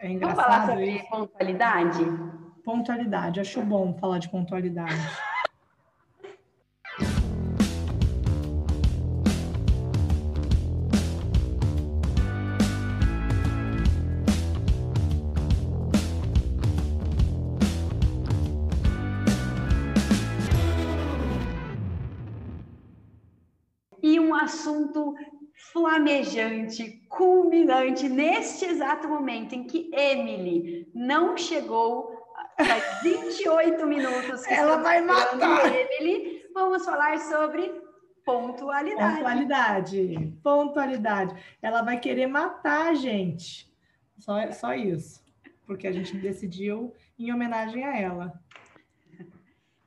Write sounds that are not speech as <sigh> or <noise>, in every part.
É engraçado. Vamos falar sobre isso. pontualidade? Pontualidade, acho bom falar de pontualidade. assunto flamejante, culminante, neste exato momento em que Emily não chegou, faz 28 minutos que ela vai matar Emily, vamos falar sobre pontualidade. Pontualidade, pontualidade. Ela vai querer matar a gente. Só, só isso. Porque a gente decidiu em homenagem a ela.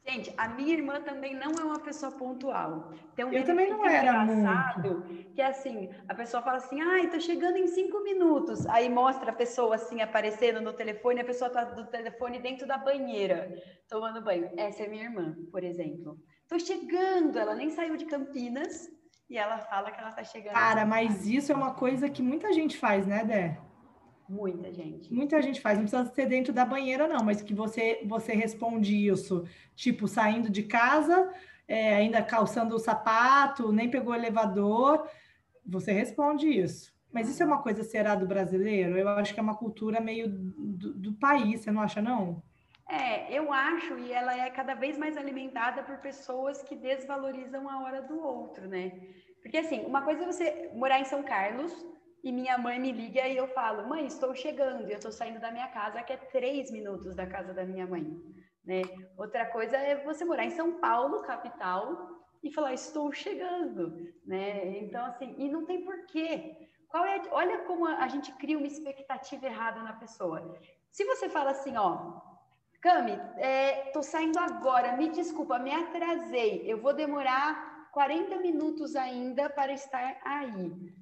Gente, a minha irmã também não é uma pessoa pontual. Tem um eu também não era muito. Que é assim, a pessoa fala assim, ai, tô chegando em cinco minutos. Aí mostra a pessoa assim, aparecendo no telefone, a pessoa tá do telefone dentro da banheira, tomando banho. Essa é minha irmã, por exemplo. Tô chegando, ela nem saiu de Campinas e ela fala que ela tá chegando. Cara, mas isso é uma coisa que muita gente faz, né, Dé? Muita gente. Muita gente faz, não precisa ser dentro da banheira, não, mas que você, você responde isso, tipo, saindo de casa, é, ainda calçando o sapato, nem pegou o elevador, você responde isso. Mas isso é uma coisa será do brasileiro? Eu acho que é uma cultura meio do, do país, você não acha, não? É, eu acho, e ela é cada vez mais alimentada por pessoas que desvalorizam a hora do outro, né? Porque, assim, uma coisa é você morar em São Carlos, e minha mãe me liga e eu falo, mãe, estou chegando, e eu estou saindo da minha casa, que é três minutos da casa da minha mãe. Né? Outra coisa é você morar em São Paulo, capital, e falar, estou chegando. Né? Então, assim, e não tem porquê. Qual é, olha como a gente cria uma expectativa errada na pessoa. Se você fala assim, ó, Cami, é, saindo agora, me desculpa, me atrasei, eu vou demorar 40 minutos ainda para estar aí.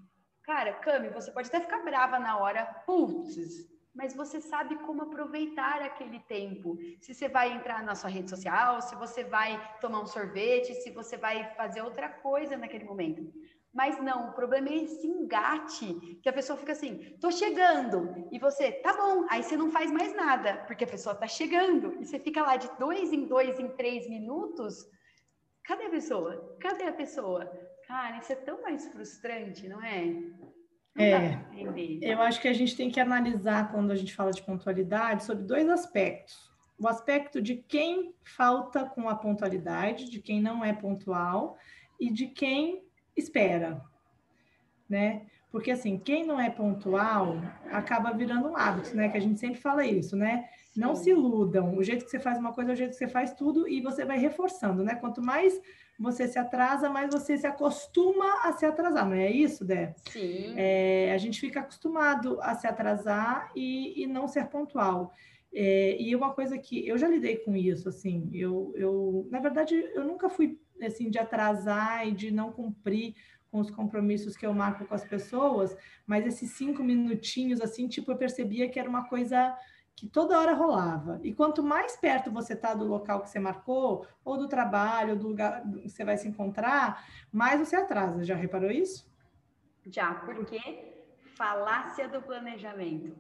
Cara, Cami, você pode até ficar brava na hora, putz, mas você sabe como aproveitar aquele tempo. Se você vai entrar na sua rede social, se você vai tomar um sorvete, se você vai fazer outra coisa naquele momento. Mas não, o problema é esse engate, que a pessoa fica assim, tô chegando, e você, tá bom, aí você não faz mais nada, porque a pessoa tá chegando, e você fica lá de dois em dois, em três minutos, cadê a pessoa? Cadê a pessoa? Cara, isso é tão mais frustrante, não é? Não é, eu acho que a gente tem que analisar quando a gente fala de pontualidade sobre dois aspectos. O aspecto de quem falta com a pontualidade, de quem não é pontual e de quem espera, né? Porque assim, quem não é pontual acaba virando um hábito, né? Que a gente sempre fala isso, né? Não se iludam. O jeito que você faz uma coisa é o jeito que você faz tudo e você vai reforçando, né? Quanto mais você se atrasa, mas você se acostuma a se atrasar, não é isso, Dé? Sim. É, a gente fica acostumado a se atrasar e, e não ser pontual. É, e uma coisa que eu já lidei com isso, assim, eu, eu, na verdade, eu nunca fui assim de atrasar e de não cumprir com os compromissos que eu marco com as pessoas, mas esses cinco minutinhos, assim, tipo, eu percebia que era uma coisa que toda hora rolava. E quanto mais perto você está do local que você marcou, ou do trabalho, ou do lugar que você vai se encontrar, mais você atrasa. Já reparou isso? Já, porque falácia do planejamento.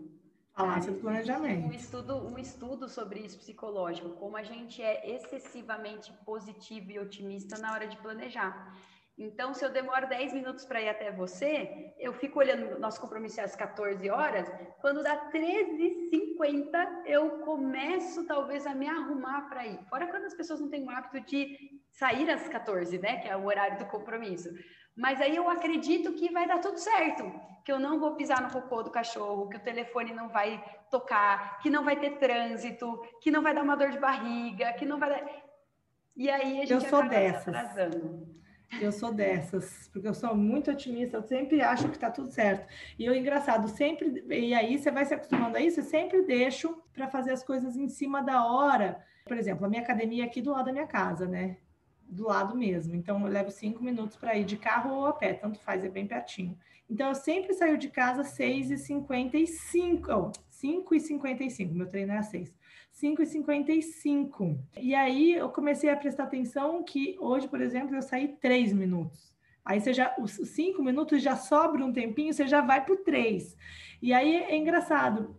Falácia do planejamento. Um estudo, um estudo sobre isso psicológico, como a gente é excessivamente positivo e otimista na hora de planejar. Então, se eu demoro 10 minutos para ir até você, eu fico olhando, nosso compromisso é às 14 horas, quando dá 13h50, eu começo talvez a me arrumar para ir. Fora quando as pessoas não têm o hábito de sair às 14, né, que é o horário do compromisso. Mas aí eu acredito que vai dar tudo certo, que eu não vou pisar no cocô do cachorro, que o telefone não vai tocar, que não vai ter trânsito, que não vai dar uma dor de barriga, que não vai dar... E aí a gente eu sou dessas. atrasando. Eu sou dessas, porque eu sou muito otimista, eu sempre acho que está tudo certo. E o engraçado, sempre, e aí você vai se acostumando a isso, eu sempre deixo para fazer as coisas em cima da hora. Por exemplo, a minha academia é aqui do lado da minha casa, né? Do lado mesmo. Então, eu levo cinco minutos para ir de carro ou a pé, tanto faz, é bem pertinho. Então, eu sempre saio de casa às 6h55, oh, 5h55, meu treino é às 6 5h55. E aí eu comecei a prestar atenção que hoje, por exemplo, eu saí 3 minutos. Aí você já, os 5 minutos já sobra um tempinho, você já vai para o 3. E aí é engraçado.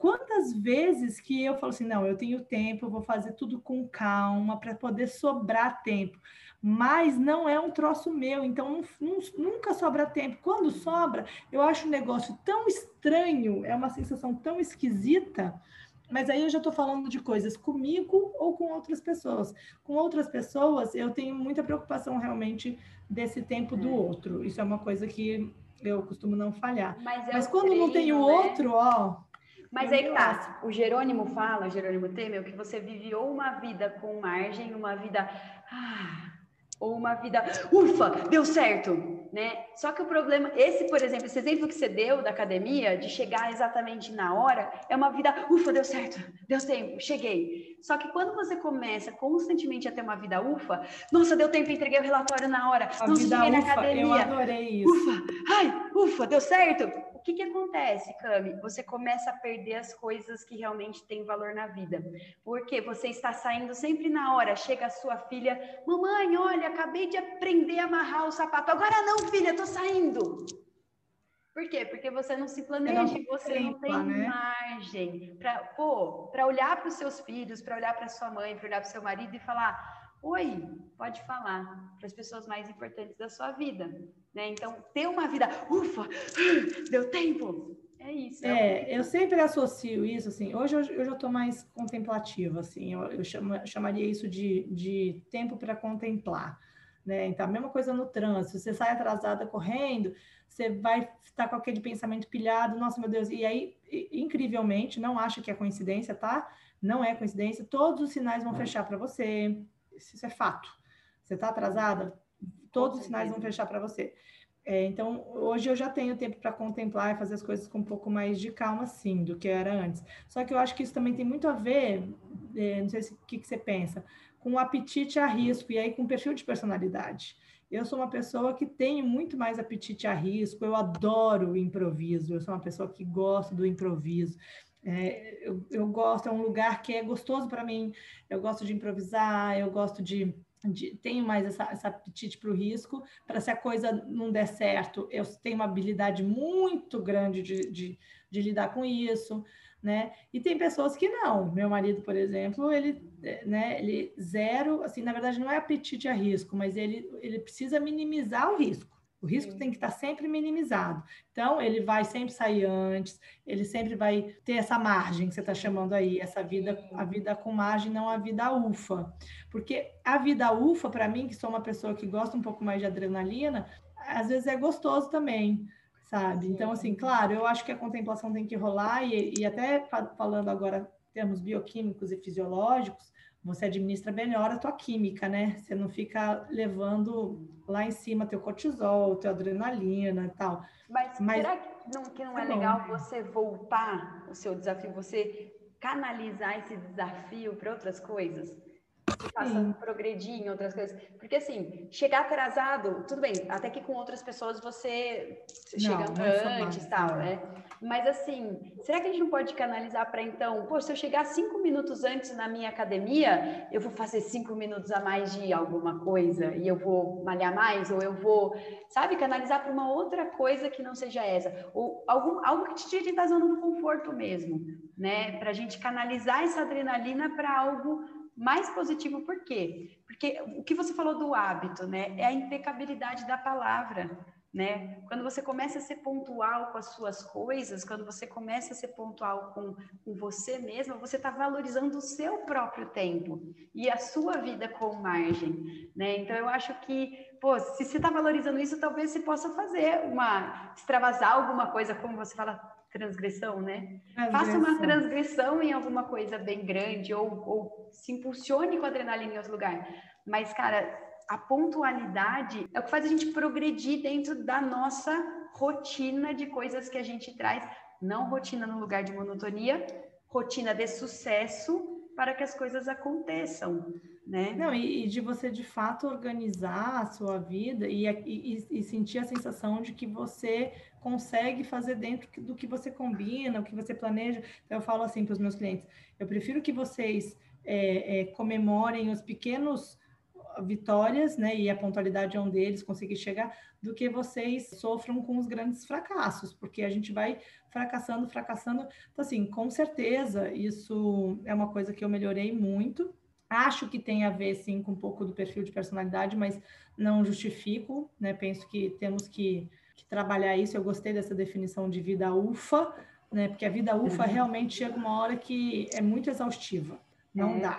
quantas vezes que eu falo assim, não, eu tenho tempo, eu vou fazer tudo com calma para poder sobrar tempo. Mas não é um troço meu, então nunca sobra tempo. Quando sobra, eu acho um negócio tão estranho, é uma sensação tão esquisita. Mas aí eu já estou falando de coisas comigo ou com outras pessoas. Com outras pessoas, eu tenho muita preocupação realmente desse tempo do é. outro. Isso é uma coisa que eu costumo não falhar. Mas, é Mas quando treino, não tem o né? outro, ó, mas aí que tá, o Jerônimo fala, Jerônimo Temer, que você viveu uma vida com margem, uma vida. Ah, ou uma vida, ufa, deu certo, né? Só que o problema, esse, por exemplo, esse exemplo que você deu da academia, de chegar exatamente na hora, é uma vida, ufa, deu certo, deu tempo, cheguei. Só que quando você começa constantemente a ter uma vida ufa, nossa, deu tempo, entreguei o relatório na hora, a não cheguei na academia. Eu adorei isso. Ufa, ai, ufa, deu certo o que, que acontece, Cami? Você começa a perder as coisas que realmente têm valor na vida. Porque você está saindo sempre na hora. Chega a sua filha, mamãe, olha, acabei de aprender a amarrar o sapato. Agora não, filha, tô saindo. Por quê? Porque você não se planeja, não você tempo, não tem né? margem para olhar para os seus filhos, para olhar para sua mãe, para olhar para o seu marido e falar: Oi, pode falar para as pessoas mais importantes da sua vida, né? Então, ter uma vida, ufa, deu tempo. É isso. É, é eu sempre associo isso, assim, hoje eu, eu já estou mais contemplativa, assim, eu, eu chama, chamaria isso de, de tempo para contemplar, né? Então, a mesma coisa no trânsito, você sai atrasada correndo, você vai estar com aquele pensamento pilhado, nossa, meu Deus, e aí, incrivelmente, não acho que é coincidência, tá? Não é coincidência, todos os sinais vão fechar para você, isso é fato. Você está atrasada, todos os sinais vão fechar para você. É, então, hoje eu já tenho tempo para contemplar e fazer as coisas com um pouco mais de calma, sim, do que era antes. Só que eu acho que isso também tem muito a ver, é, não sei o que, que você pensa, com o apetite a risco e aí com o perfil de personalidade. Eu sou uma pessoa que tenho muito mais apetite a risco, eu adoro o improviso, eu sou uma pessoa que gosta do improviso. É, eu, eu gosto, é um lugar que é gostoso para mim. Eu gosto de improvisar, eu gosto de. de tenho mais essa, essa apetite para o risco, para se a coisa não der certo, eu tenho uma habilidade muito grande de, de, de lidar com isso. Né? E tem pessoas que não. Meu marido, por exemplo, ele, né, ele zero, assim, na verdade não é apetite a risco, mas ele, ele precisa minimizar o risco. O risco tem que estar sempre minimizado. Então, ele vai sempre sair antes, ele sempre vai ter essa margem que você está chamando aí, essa vida, a vida com margem, não a vida ufa. Porque a vida ufa, para mim, que sou uma pessoa que gosta um pouco mais de adrenalina, às vezes é gostoso também, sabe? Então, assim, claro, eu acho que a contemplação tem que rolar, e, e até falando agora termos bioquímicos e fisiológicos, você administra melhor a tua química, né? Você não fica levando lá em cima teu cortisol, teu adrenalina e tal. Mas, Mas será que não, que não é, é legal você voltar o seu desafio, você canalizar esse desafio para outras coisas? que faça progredir em outras coisas. Porque, assim, chegar atrasado, tudo bem, até que com outras pessoas você chega não antes e tal, né? Mas, assim, será que a gente não pode canalizar para, então, pô, se eu chegar cinco minutos antes na minha academia, eu vou fazer cinco minutos a mais de alguma coisa e eu vou malhar mais, ou eu vou, sabe, canalizar para uma outra coisa que não seja essa, ou algum, algo que te tire da zona do conforto mesmo, né? Para a gente canalizar essa adrenalina para algo mais positivo, por quê? Porque o que você falou do hábito, né? É a impecabilidade da palavra, né? Quando você começa a ser pontual com as suas coisas, quando você começa a ser pontual com, com você mesma, você está valorizando o seu próprio tempo e a sua vida com margem, né? Então eu acho que, pô, se você está valorizando isso, talvez você possa fazer uma extravasar alguma coisa, como você fala, transgressão, né? Transgressão. Faça uma transgressão em alguma coisa bem grande ou, ou se impulsione com adrenalina em outro lugar. Mas, cara, a pontualidade é o que faz a gente progredir dentro da nossa rotina de coisas que a gente traz, não rotina no lugar de monotonia, rotina de sucesso para que as coisas aconteçam, né? Não, e, e de você de fato organizar a sua vida e, e, e sentir a sensação de que você consegue fazer dentro do que você combina, o que você planeja. Então, eu falo assim para os meus clientes: eu prefiro que vocês é, é, comemorem os pequenos vitórias, né? E a pontualidade é um deles, conseguir chegar, do que vocês sofram com os grandes fracassos, porque a gente vai fracassando, fracassando. Então, assim, com certeza, isso é uma coisa que eu melhorei muito. Acho que tem a ver, sim, com um pouco do perfil de personalidade, mas não justifico, né? Penso que temos que, que trabalhar isso. Eu gostei dessa definição de vida ufa, né? Porque a vida ufa uhum. realmente chega uma hora que é muito exaustiva. Não é, dá.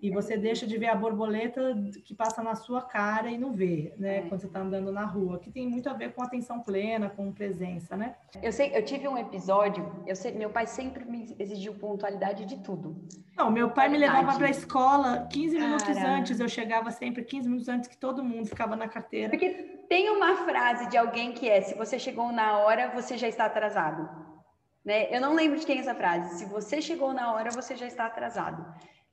E você deixa de ver a borboleta que passa na sua cara e não vê, né? É. Quando você está andando na rua, que tem muito a ver com atenção plena, com presença, né? Eu sei, eu tive um episódio, eu sei, meu pai sempre me exigiu pontualidade de tudo. Não, meu pai me levava para a escola 15 Cara. minutos antes, eu chegava sempre 15 minutos antes que todo mundo ficava na carteira. Porque tem uma frase de alguém que é: se você chegou na hora, você já está atrasado. Né? Eu não lembro de quem é essa frase. Se você chegou na hora, você já está atrasado.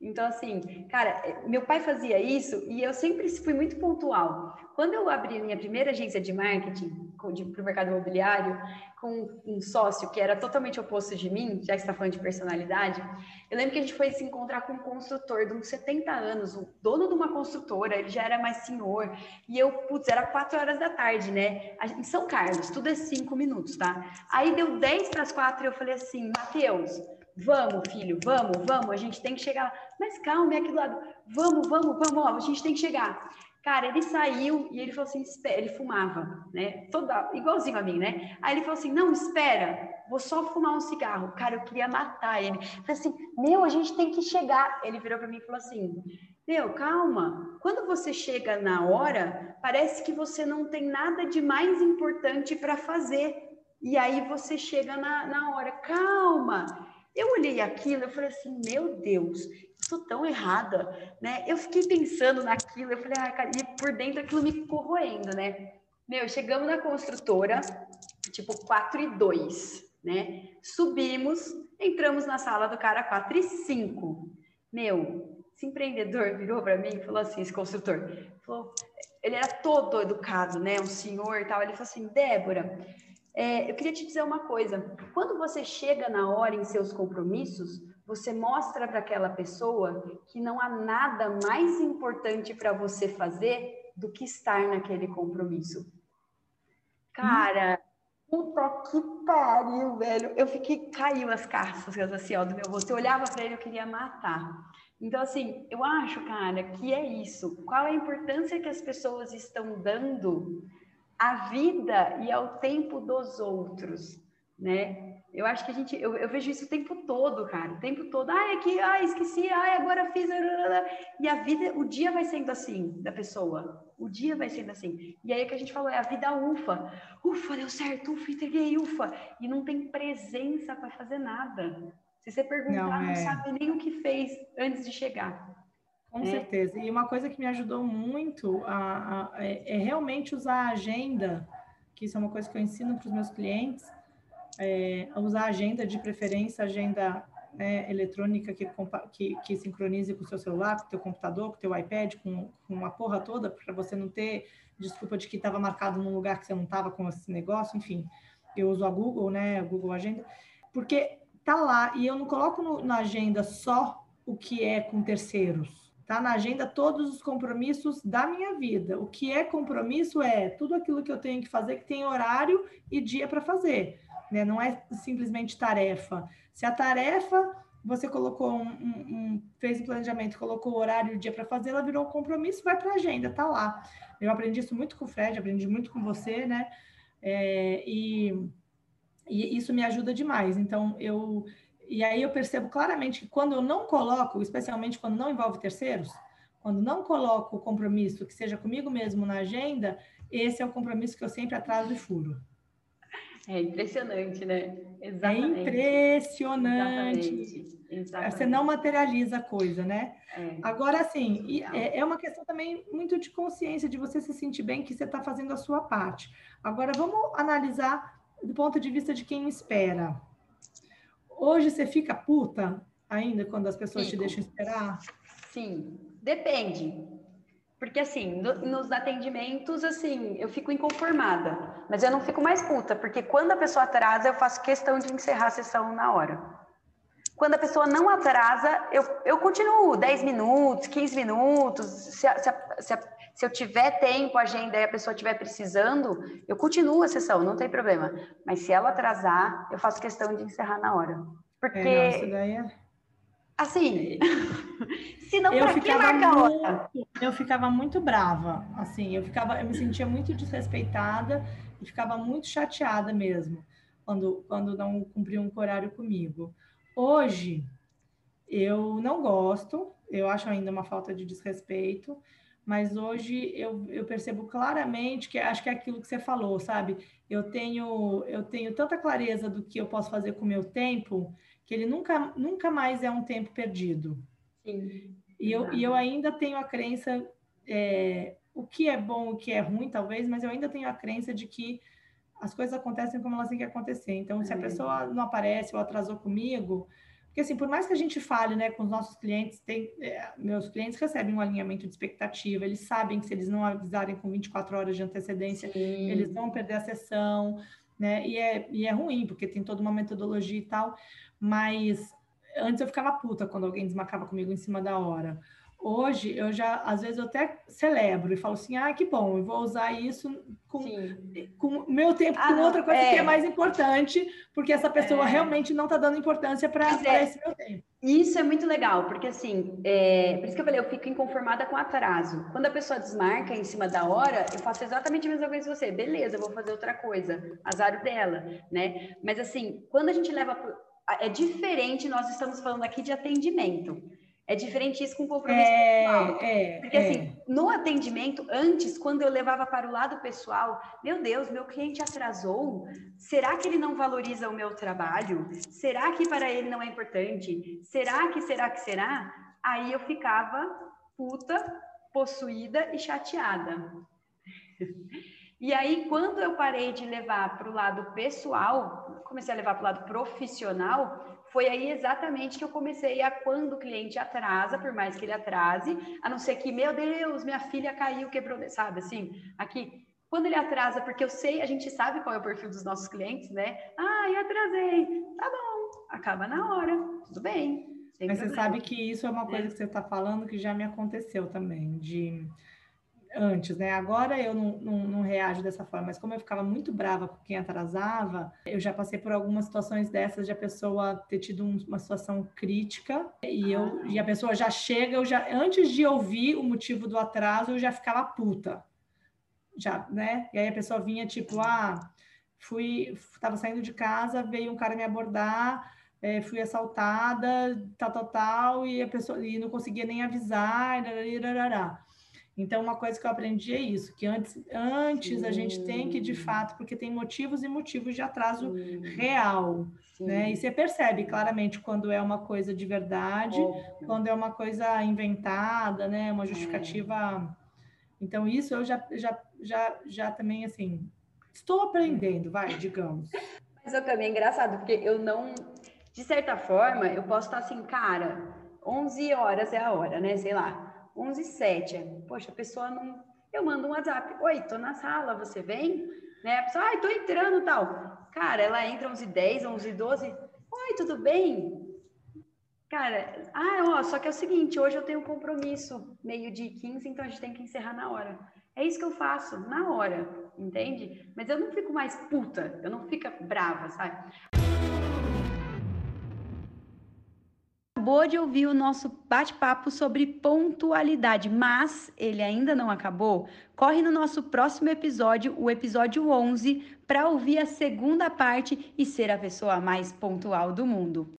Então, assim, cara, meu pai fazia isso e eu sempre fui muito pontual. Quando eu abri minha primeira agência de marketing para o mercado imobiliário, com um sócio que era totalmente oposto de mim, já que está falando de personalidade, eu lembro que a gente foi se encontrar com um construtor de uns 70 anos, o dono de uma construtora, ele já era mais senhor, e eu, putz, era 4 horas da tarde, né? Em São Carlos, tudo é 5 minutos, tá? Aí deu 10 para as 4 e eu falei assim, Matheus, Vamos, filho, vamos, vamos, a gente tem que chegar. Mas calma, é aqui do lado. Vamos, vamos, vamos, ó, a gente tem que chegar. Cara, ele saiu e ele falou assim, espera, ele fumava, né? Toda, igualzinho a mim, né? Aí ele falou assim, não, espera, vou só fumar um cigarro. Cara, eu queria matar ele. Eu falei assim, meu, a gente tem que chegar. Ele virou para mim e falou assim, meu, calma. Quando você chega na hora, parece que você não tem nada de mais importante para fazer. E aí você chega na, na hora, calma. Eu olhei aquilo, eu falei assim, meu Deus, sou tão errada, né? Eu fiquei pensando naquilo, eu falei, ah, cara, e por dentro aquilo me corroendo, né? Meu, chegamos na construtora, tipo 4 e 2, né? Subimos, entramos na sala do cara 4 e 5. Meu, esse empreendedor virou para mim e falou assim, esse construtor, falou, ele era todo educado, né? Um senhor e tal. Ele falou assim, Débora, é, eu queria te dizer uma coisa: quando você chega na hora em seus compromissos, você mostra para aquela pessoa que não há nada mais importante para você fazer do que estar naquele compromisso. Cara, puta que pariu, velho. Eu fiquei, caiu as cascas assim, ó, do meu rosto. Eu olhava para ele, eu queria matar. Então, assim, eu acho, cara, que é isso. Qual a importância que as pessoas estão dando à vida e ao tempo dos outros, né? Eu acho que a gente, eu, eu, vejo isso o tempo todo, cara, o tempo todo. Ah, é que, ah, esqueci, ah, agora fiz. E a vida, o dia vai sendo assim da pessoa. O dia vai sendo assim. E aí o que a gente falou é a vida ufa. Ufa, deu certo, ufa, entreguei, ufa. E não tem presença para fazer nada. Se você perguntar, não, é... não sabe nem o que fez antes de chegar. Com é. certeza. E uma coisa que me ajudou muito a, a, é, é, realmente usar a agenda, que isso é uma coisa que eu ensino para os meus clientes, é, usar a agenda de preferência, agenda né, eletrônica que, que, que, sincronize com o seu celular, com o teu computador, com o teu iPad, com, com uma porra toda, para você não ter desculpa de que estava marcado num lugar que você não estava com esse negócio, enfim. Eu uso a Google, né, a Google Agenda, porque tá lá, e eu não coloco no, na agenda só o que é com terceiros, Está na agenda todos os compromissos da minha vida. O que é compromisso é tudo aquilo que eu tenho que fazer que tem horário e dia para fazer. Né? Não é simplesmente tarefa. Se a tarefa você colocou um, um, um fez um planejamento, colocou o horário e o dia para fazer, ela virou um compromisso, vai para a agenda, tá lá. Eu aprendi isso muito com o Fred, aprendi muito com você, né? É, e, e isso me ajuda demais. Então, eu e aí eu percebo claramente que quando eu não coloco, especialmente quando não envolve terceiros, quando não coloco o compromisso que seja comigo mesmo na agenda, esse é o compromisso que eu sempre atraso e furo. É impressionante, né? É Exatamente. É impressionante. Exatamente. Exatamente. Você não materializa a coisa, né? É. Agora, assim, é, é uma questão também muito de consciência, de você se sentir bem que você está fazendo a sua parte. Agora, vamos analisar do ponto de vista de quem espera. Hoje você fica puta ainda quando as pessoas Fico. te deixam esperar? Sim, depende. Porque assim, no, nos atendimentos, assim, eu fico inconformada. Mas eu não fico mais puta, porque quando a pessoa atrasa, eu faço questão de encerrar a sessão na hora. quando a pessoa não atrasa, eu, eu continuo 10 minutos, 15 minutos. Se, a, se, a, se, a, se eu tiver tempo, agenda e a pessoa estiver precisando, eu continuo a sessão, não tem problema. Mas se ela atrasar, eu faço questão de encerrar na hora. Porque. É, nossa, daí é... Assim, <laughs> se não eu ficava muito, Eu ficava muito brava, assim, eu ficava, eu me sentia muito desrespeitada e ficava muito chateada mesmo quando, quando não cumpriam um horário comigo. Hoje, eu não gosto, eu acho ainda uma falta de desrespeito, mas hoje eu, eu percebo claramente que acho que é aquilo que você falou, sabe? Eu tenho, eu tenho tanta clareza do que eu posso fazer com o meu tempo, que ele nunca, nunca mais é um tempo perdido. Sim. E eu, e eu ainda tenho a crença, é, o que é bom, o que é ruim, talvez, mas eu ainda tenho a crença de que as coisas acontecem como elas têm que acontecer. Então, se a pessoa não aparece ou atrasou comigo, porque assim, por mais que a gente fale, né, com os nossos clientes, tem, é, meus clientes recebem um alinhamento de expectativa, eles sabem que se eles não avisarem com 24 horas de antecedência, Sim. eles vão perder a sessão, né? E é, e é ruim, porque tem toda uma metodologia e tal, mas antes eu ficava puta quando alguém desmarcava comigo em cima da hora. Hoje, eu já, às vezes, eu até celebro e falo assim, ah, que bom, eu vou usar isso com, com meu tempo ah, com outra coisa é. que é mais importante, porque essa pessoa é. realmente não está dando importância para é. esse meu tempo. Isso é muito legal, porque assim, é, por isso que eu falei, eu fico inconformada com atraso. Quando a pessoa desmarca em cima da hora, eu faço exatamente a mesma coisa que você. Beleza, eu vou fazer outra coisa, azar dela, né? Mas assim, quando a gente leva... É diferente, nós estamos falando aqui de atendimento. É diferente isso com compromisso é, pessoal. É, Porque, assim, é. assim, no atendimento, antes, quando eu levava para o lado pessoal, meu Deus, meu cliente atrasou. Será que ele não valoriza o meu trabalho? Será que para ele não é importante? Será que, será que, será? Aí eu ficava puta, possuída e chateada. <laughs> E aí, quando eu parei de levar para o lado pessoal, comecei a levar para o lado profissional, foi aí exatamente que eu comecei a, quando o cliente atrasa, por mais que ele atrase, a não ser que, meu Deus, minha filha caiu, quebrou, sabe assim? Aqui, quando ele atrasa, porque eu sei, a gente sabe qual é o perfil dos nossos clientes, né? Ah, eu atrasei. Tá bom, acaba na hora, tudo bem. Mas problema. você sabe que isso é uma coisa é. que você está falando que já me aconteceu também, de antes, né? Agora eu não, não, não, reajo dessa forma, mas como eu ficava muito brava com quem atrasava, eu já passei por algumas situações dessas de a pessoa ter tido um, uma situação crítica e, eu, ah. e a pessoa já chega, eu já antes de ouvir o motivo do atraso, eu já ficava puta. Já, né? E aí a pessoa vinha tipo, ah, fui, tava saindo de casa, veio um cara me abordar, é, fui assaltada, tal, tal, tal, e a pessoa e não conseguia nem avisar, darará. Então, uma coisa que eu aprendi é isso, que antes, antes a gente tem que, de fato, porque tem motivos e motivos de atraso Sim. real, Sim. né? E você percebe claramente quando é uma coisa de verdade, Óbvio. quando é uma coisa inventada, né? Uma justificativa... É. Então, isso eu já, já, já, já também, assim, estou aprendendo, vai, digamos. Mas eu também é engraçado, porque eu não... De certa forma, eu posso estar assim, cara, 11 horas é a hora, né? Sei lá 11 e 7. Poxa, a pessoa não. Eu mando um WhatsApp. Oi, tô na sala, você vem? Né? A pessoa, ai, tô entrando tal. Cara, ela entra 11 e 10, 11 e 12. Oi, tudo bem? Cara, ah, ó, só que é o seguinte, hoje eu tenho um compromisso meio de 15, então a gente tem que encerrar na hora. É isso que eu faço, na hora, entende? Mas eu não fico mais puta, eu não fico brava, sabe? Acabou de ouvir o nosso bate-papo sobre pontualidade, mas ele ainda não acabou. Corre no nosso próximo episódio, o episódio 11, para ouvir a segunda parte e ser a pessoa mais pontual do mundo.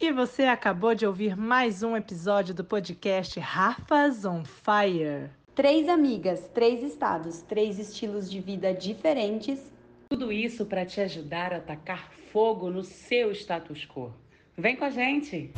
E você acabou de ouvir mais um episódio do podcast Rafas on Fire. Três amigas, três estados, três estilos de vida diferentes. Tudo isso para te ajudar a atacar fogo no seu status quo. Vem com a gente!